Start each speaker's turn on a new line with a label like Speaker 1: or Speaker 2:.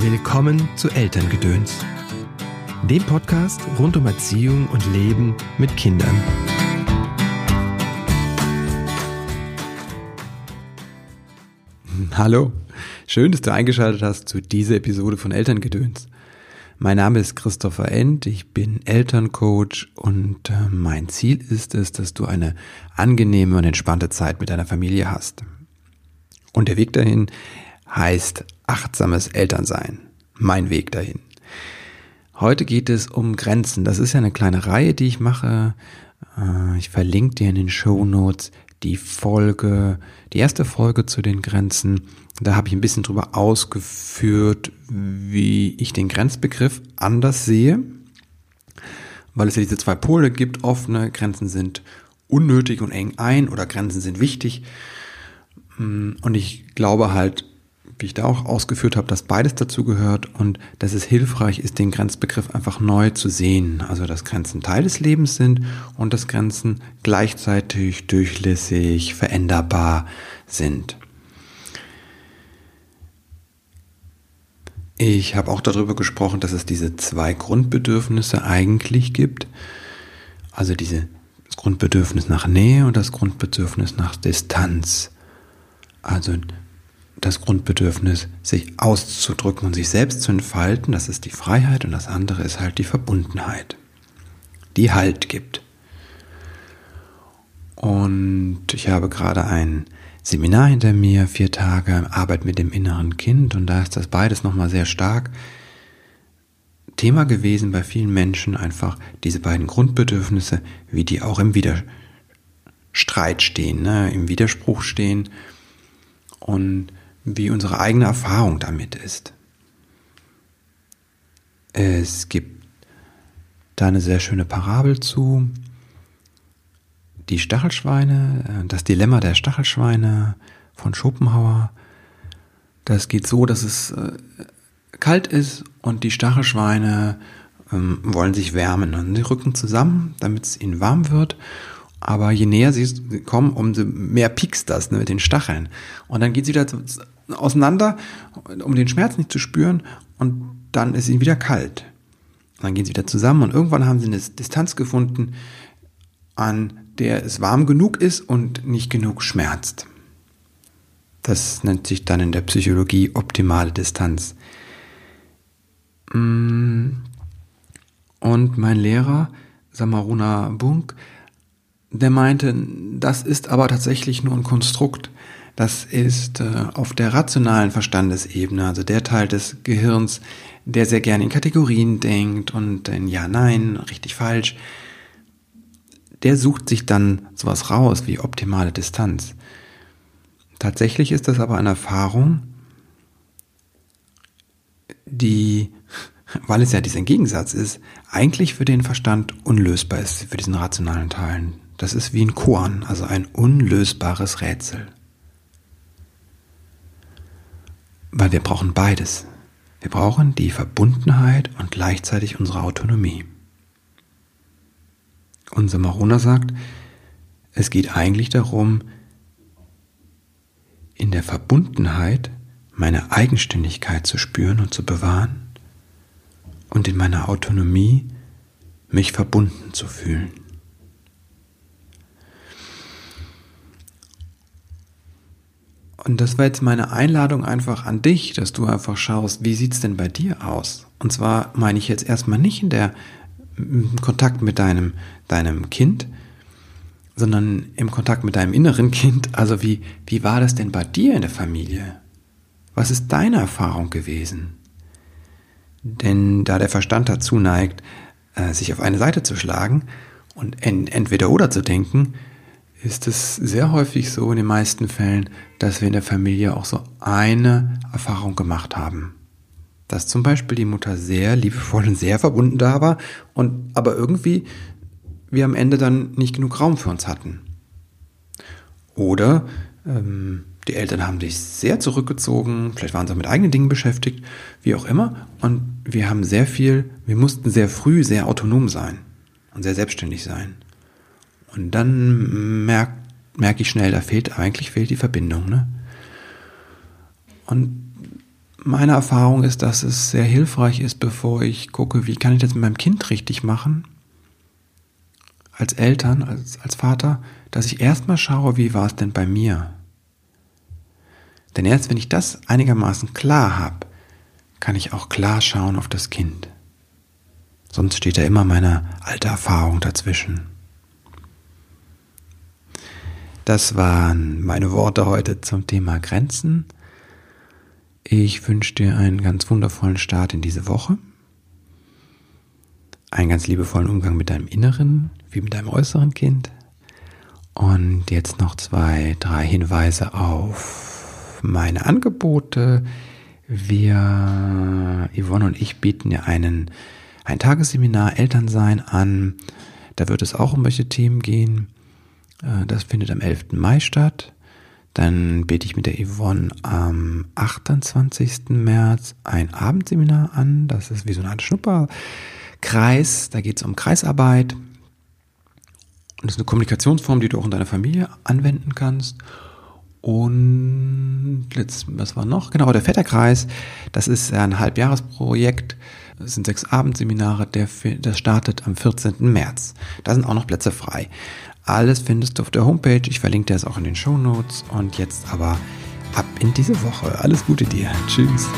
Speaker 1: Willkommen zu Elterngedöns, dem Podcast rund um Erziehung und Leben mit Kindern.
Speaker 2: Hallo, schön, dass du eingeschaltet hast zu dieser Episode von Elterngedöns. Mein Name ist Christopher End, ich bin Elterncoach und äh, mein Ziel ist es, dass du eine angenehme und entspannte Zeit mit deiner Familie hast. Und der Weg dahin heißt achtsames Elternsein. Mein Weg dahin. Heute geht es um Grenzen. Das ist ja eine kleine Reihe, die ich mache. Äh, ich verlinke dir in den Show Notes die Folge, die erste Folge zu den Grenzen. Da habe ich ein bisschen drüber ausgeführt, wie ich den Grenzbegriff anders sehe, weil es ja diese zwei Pole gibt. Offene Grenzen sind unnötig und eng ein oder Grenzen sind wichtig. Und ich glaube halt, wie ich da auch ausgeführt habe, dass beides dazu gehört und dass es hilfreich ist, den Grenzbegriff einfach neu zu sehen. Also dass Grenzen Teil des Lebens sind und dass Grenzen gleichzeitig durchlässig, veränderbar sind. Ich habe auch darüber gesprochen, dass es diese zwei Grundbedürfnisse eigentlich gibt. Also diese, das Grundbedürfnis nach Nähe und das Grundbedürfnis nach Distanz. Also das Grundbedürfnis, sich auszudrücken und sich selbst zu entfalten, das ist die Freiheit und das andere ist halt die Verbundenheit, die Halt gibt. Und ich habe gerade ein Seminar hinter mir, vier Tage Arbeit mit dem inneren Kind und da ist das beides nochmal sehr stark Thema gewesen bei vielen Menschen, einfach diese beiden Grundbedürfnisse, wie die auch im Widerstreit stehen, ne, im Widerspruch stehen und wie unsere eigene Erfahrung damit ist. Es gibt da eine sehr schöne Parabel zu. Die Stachelschweine, äh, das Dilemma der Stachelschweine von Schopenhauer. Das geht so, dass es äh, kalt ist und die Stachelschweine ähm, wollen sich wärmen und sie rücken zusammen, damit es ihnen warm wird. Aber je näher sie kommen, umso mehr piekst das ne, mit den Stacheln. Und dann geht sie wieder auseinander, um den Schmerz nicht zu spüren. Und dann ist ihnen wieder kalt. Und dann gehen sie wieder zusammen und irgendwann haben sie eine Distanz gefunden, an der es warm genug ist und nicht genug schmerzt. Das nennt sich dann in der Psychologie optimale Distanz. Mm. Und mein Lehrer, Samaruna Bunk, der meinte, das ist aber tatsächlich nur ein Konstrukt. Das ist äh, auf der rationalen Verstandesebene, also der Teil des Gehirns, der sehr gerne in Kategorien denkt und in Ja, Nein, richtig, falsch. Der sucht sich dann sowas raus wie optimale Distanz. Tatsächlich ist das aber eine Erfahrung, die, weil es ja dieser Gegensatz ist, eigentlich für den Verstand unlösbar ist, für diesen rationalen Teilen. Das ist wie ein Korn, also ein unlösbares Rätsel. Weil wir brauchen beides. Wir brauchen die Verbundenheit und gleichzeitig unsere Autonomie. Unser Marona sagt, es geht eigentlich darum, in der Verbundenheit meine Eigenständigkeit zu spüren und zu bewahren und in meiner Autonomie mich verbunden zu fühlen. Und das war jetzt meine Einladung einfach an dich, dass du einfach schaust, wie sieht's denn bei dir aus? Und zwar meine ich jetzt erstmal nicht in der im Kontakt mit deinem, deinem Kind, sondern im Kontakt mit deinem inneren Kind. Also wie, wie war das denn bei dir in der Familie? Was ist deine Erfahrung gewesen? Denn da der Verstand dazu neigt, äh, sich auf eine Seite zu schlagen und entweder oder zu denken, ist es sehr häufig so in den meisten Fällen, dass wir in der Familie auch so eine Erfahrung gemacht haben. Dass zum Beispiel die Mutter sehr liebevoll und sehr verbunden da war und aber irgendwie wir am Ende dann nicht genug Raum für uns hatten. Oder ähm, die Eltern haben sich sehr zurückgezogen, vielleicht waren sie auch mit eigenen Dingen beschäftigt, wie auch immer. Und wir haben sehr viel, wir mussten sehr früh sehr autonom sein und sehr selbstständig sein. Und dann merke merk ich schnell, da fehlt, eigentlich fehlt die Verbindung. Ne? Und meine Erfahrung ist, dass es sehr hilfreich ist, bevor ich gucke, wie kann ich das mit meinem Kind richtig machen, als Eltern, als, als Vater, dass ich erstmal schaue, wie war es denn bei mir. Denn erst wenn ich das einigermaßen klar habe, kann ich auch klar schauen auf das Kind. Sonst steht da immer meine alte Erfahrung dazwischen. Das waren meine Worte heute zum Thema Grenzen. Ich wünsche dir einen ganz wundervollen Start in diese Woche. Einen ganz liebevollen Umgang mit deinem Inneren wie mit deinem äußeren Kind. Und jetzt noch zwei, drei Hinweise auf meine Angebote. Wir, Yvonne und ich bieten ja einen, ein Tagesseminar Elternsein an. Da wird es auch um welche Themen gehen. Äh, das findet am 11. Mai statt. Dann biete ich mit der Yvonne am 28. März ein Abendseminar an. Das ist wie so eine Art Schnupperkreis. Da geht es um Kreisarbeit. Und das ist eine Kommunikationsform, die du auch in deiner Familie anwenden kannst. Und letzt, was war noch? Genau, der Vetterkreis. Das ist ein Halbjahresprojekt. Das sind sechs Abendseminare. Der, das startet am 14. März. Da sind auch noch Plätze frei. Alles findest du auf der Homepage. Ich verlinke dir das auch in den Show Notes. Und jetzt aber ab in diese Woche. Alles Gute dir. Tschüss.